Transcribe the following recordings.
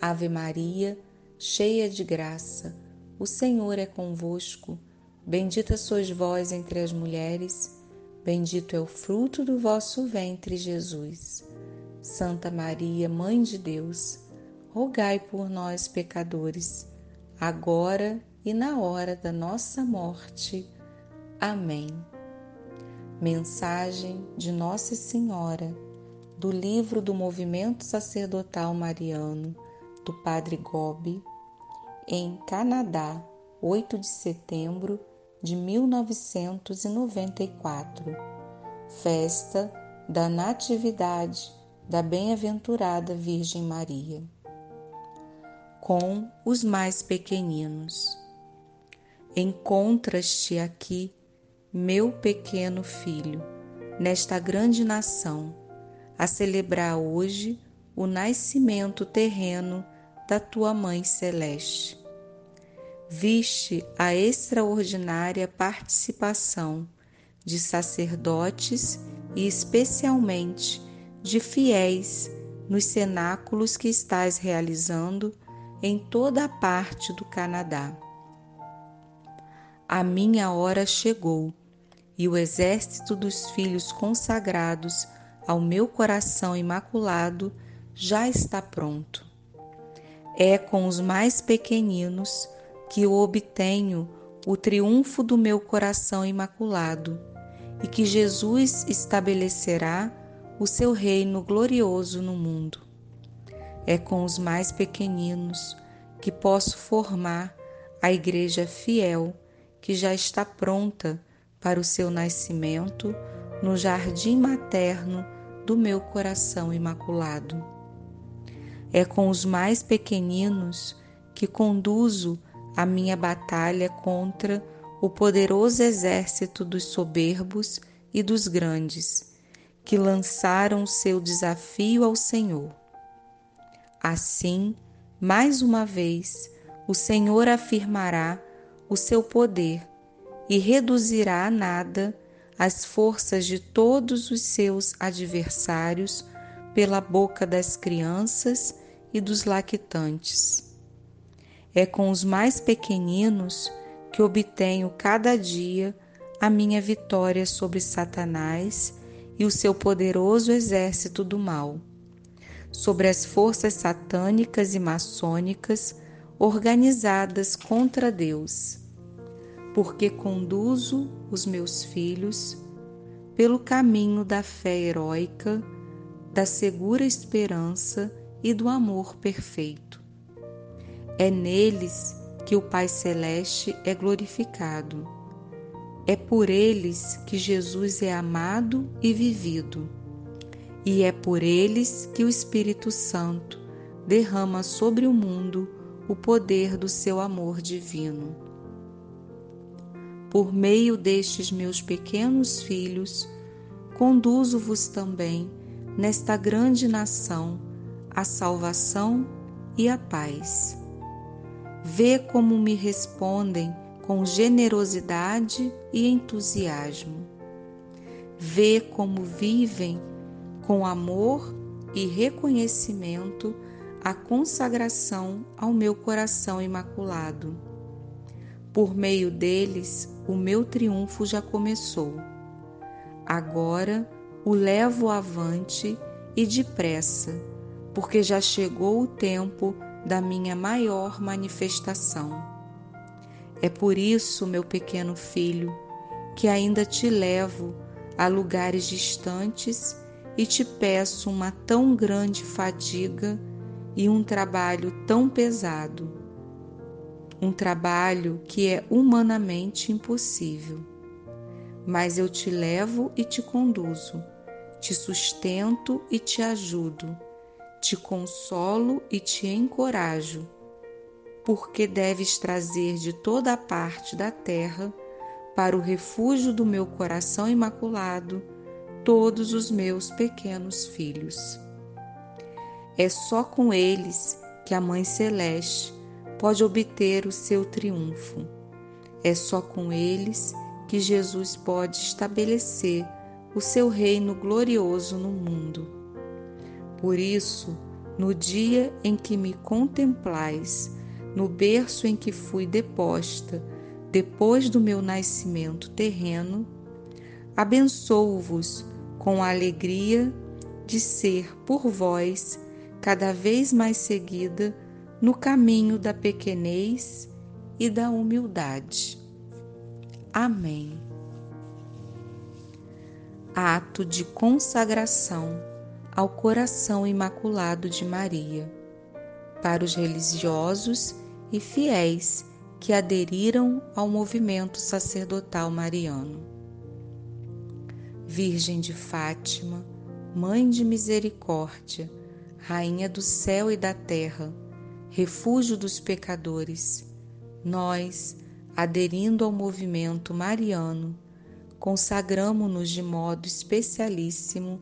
Ave Maria, cheia de graça, o Senhor é convosco. Bendita sois vós entre as mulheres, bendito é o fruto do vosso ventre, Jesus. Santa Maria, Mãe de Deus, rogai por nós, pecadores, agora e na hora da nossa morte. Amém. Mensagem de Nossa Senhora do livro do Movimento Sacerdotal Mariano do Padre Gobi, em Canadá, 8 de setembro de 1994, festa da Natividade da Bem-aventurada Virgem Maria. Com os mais pequeninos. Encontras-te aqui, meu pequeno filho, nesta grande nação, a celebrar hoje o nascimento terreno da tua Mãe Celeste. Viste a extraordinária participação de sacerdotes e, especialmente, de fiéis nos cenáculos que estás realizando em toda a parte do Canadá. A minha hora chegou e o exército dos filhos consagrados ao meu coração imaculado já está pronto. É com os mais pequeninos que obtenho o triunfo do meu coração imaculado e que Jesus estabelecerá o seu reino glorioso no mundo. É com os mais pequeninos que posso formar a igreja fiel que já está pronta para o seu nascimento no jardim materno do meu coração imaculado. É com os mais pequeninos que conduzo a minha batalha contra o poderoso exército dos soberbos e dos grandes, que lançaram seu desafio ao Senhor. Assim, mais uma vez, o Senhor afirmará o seu poder e reduzirá a nada as forças de todos os seus adversários pela boca das crianças e dos lactantes. É com os mais pequeninos que obtenho cada dia a minha vitória sobre Satanás e o seu poderoso exército do mal, sobre as forças satânicas e maçônicas organizadas contra Deus, porque conduzo os meus filhos pelo caminho da fé heróica, da segura esperança e do amor perfeito. É neles que o Pai Celeste é glorificado. É por eles que Jesus é amado e vivido. E é por eles que o Espírito Santo derrama sobre o mundo o poder do seu amor divino. Por meio destes meus pequenos filhos, conduzo-vos também nesta grande nação a salvação e a paz. Vê como me respondem com generosidade e entusiasmo. Vê como vivem com amor e reconhecimento a consagração ao meu coração imaculado. Por meio deles, o meu triunfo já começou. Agora o levo avante e depressa porque já chegou o tempo da minha maior manifestação. É por isso, meu pequeno filho, que ainda te levo a lugares distantes e te peço uma tão grande fadiga e um trabalho tão pesado. Um trabalho que é humanamente impossível. Mas eu te levo e te conduzo, te sustento e te ajudo te consolo e te encorajo, porque deves trazer de toda a parte da terra, para o refúgio do meu coração imaculado, todos os meus pequenos filhos. É só com eles que a Mãe Celeste pode obter o seu triunfo. É só com eles que Jesus pode estabelecer o seu reino glorioso no mundo. Por isso, no dia em que me contemplais, no berço em que fui deposta, depois do meu nascimento terreno, abençoo-vos com a alegria de ser por vós cada vez mais seguida no caminho da pequenez e da humildade. Amém. Ato de consagração ao coração imaculado de Maria, para os religiosos e fiéis que aderiram ao movimento sacerdotal mariano. Virgem de Fátima, Mãe de Misericórdia, Rainha do céu e da terra, refúgio dos pecadores, nós, aderindo ao movimento mariano, consagramo-nos de modo especialíssimo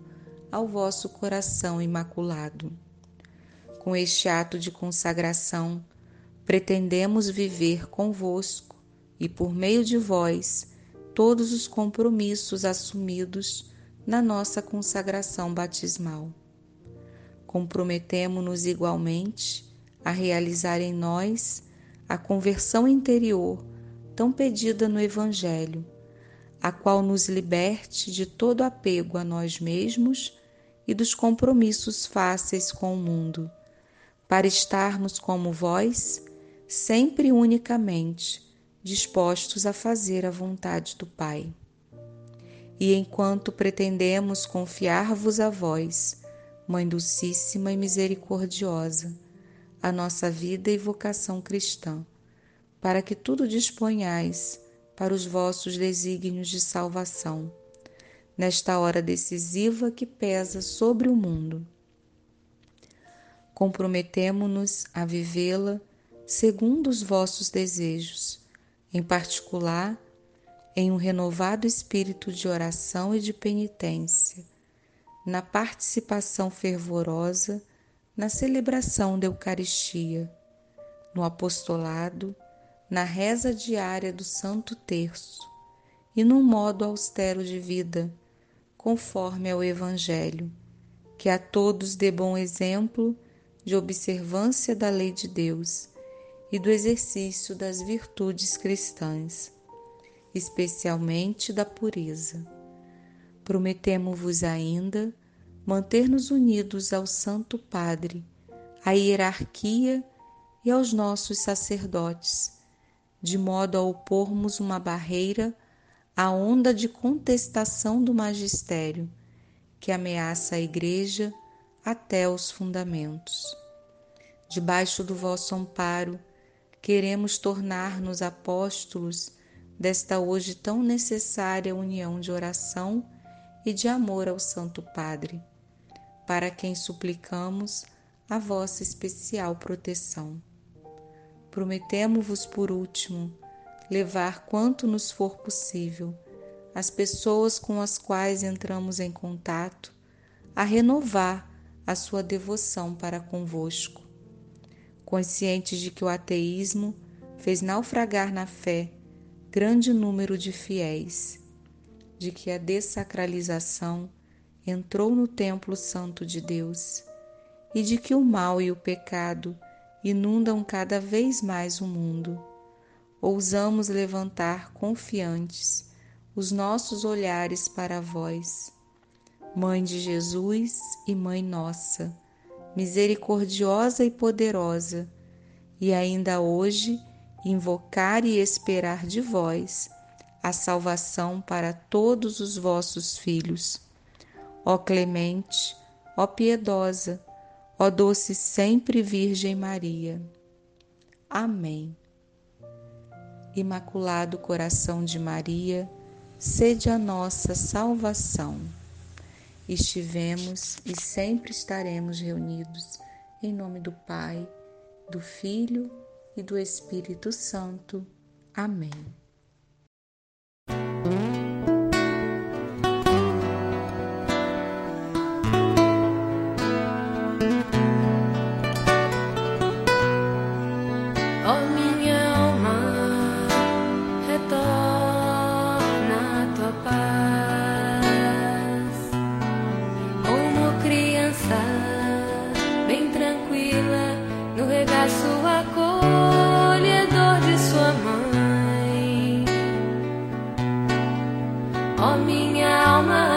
ao vosso coração imaculado. Com este ato de consagração, pretendemos viver convosco e, por meio de vós, todos os compromissos assumidos na nossa consagração batismal. Comprometemo-nos igualmente a realizar em nós a conversão interior tão pedida no Evangelho, a qual nos liberte de todo apego a nós mesmos e dos compromissos fáceis com o mundo, para estarmos como vós, sempre unicamente dispostos a fazer a vontade do Pai. E enquanto pretendemos confiar-vos a vós, Mãe Dulcíssima e Misericordiosa, a nossa vida e vocação cristã, para que tudo disponhais para os vossos desígnios de salvação nesta hora decisiva que pesa sobre o mundo. Comprometemo-nos a vivê-la segundo os vossos desejos, em particular em um renovado espírito de oração e de penitência, na participação fervorosa na celebração da Eucaristia, no apostolado, na reza diária do Santo Terço e num modo austero de vida conforme ao Evangelho, que a todos dê bom exemplo de observância da lei de Deus e do exercício das virtudes cristãs, especialmente da pureza. Prometemo-vos ainda manter-nos unidos ao Santo Padre, à hierarquia e aos nossos sacerdotes, de modo a opormos uma barreira a onda de contestação do magistério que ameaça a Igreja até os fundamentos. Debaixo do vosso amparo, queremos tornar-nos apóstolos desta hoje tão necessária união de oração e de amor ao Santo Padre, para quem suplicamos a vossa especial proteção. Prometemo-vos, por último, levar quanto nos for possível as pessoas com as quais entramos em contato a renovar a sua devoção para convosco. Conscientes de que o ateísmo fez naufragar na fé grande número de fiéis, de que a dessacralização entrou no templo santo de Deus e de que o mal e o pecado inundam cada vez mais o mundo ousamos levantar confiantes os nossos olhares para vós. Mãe de Jesus e Mãe nossa, misericordiosa e poderosa, e ainda hoje invocar e esperar de vós a salvação para todos os vossos filhos. Ó clemente, ó piedosa, ó doce sempre Virgem Maria. Amém. Imaculado Coração de Maria, sede a nossa salvação. estivemos e sempre estaremos reunidos em nome do Pai, do Filho e do Espírito Santo. Amém. Me perdoar.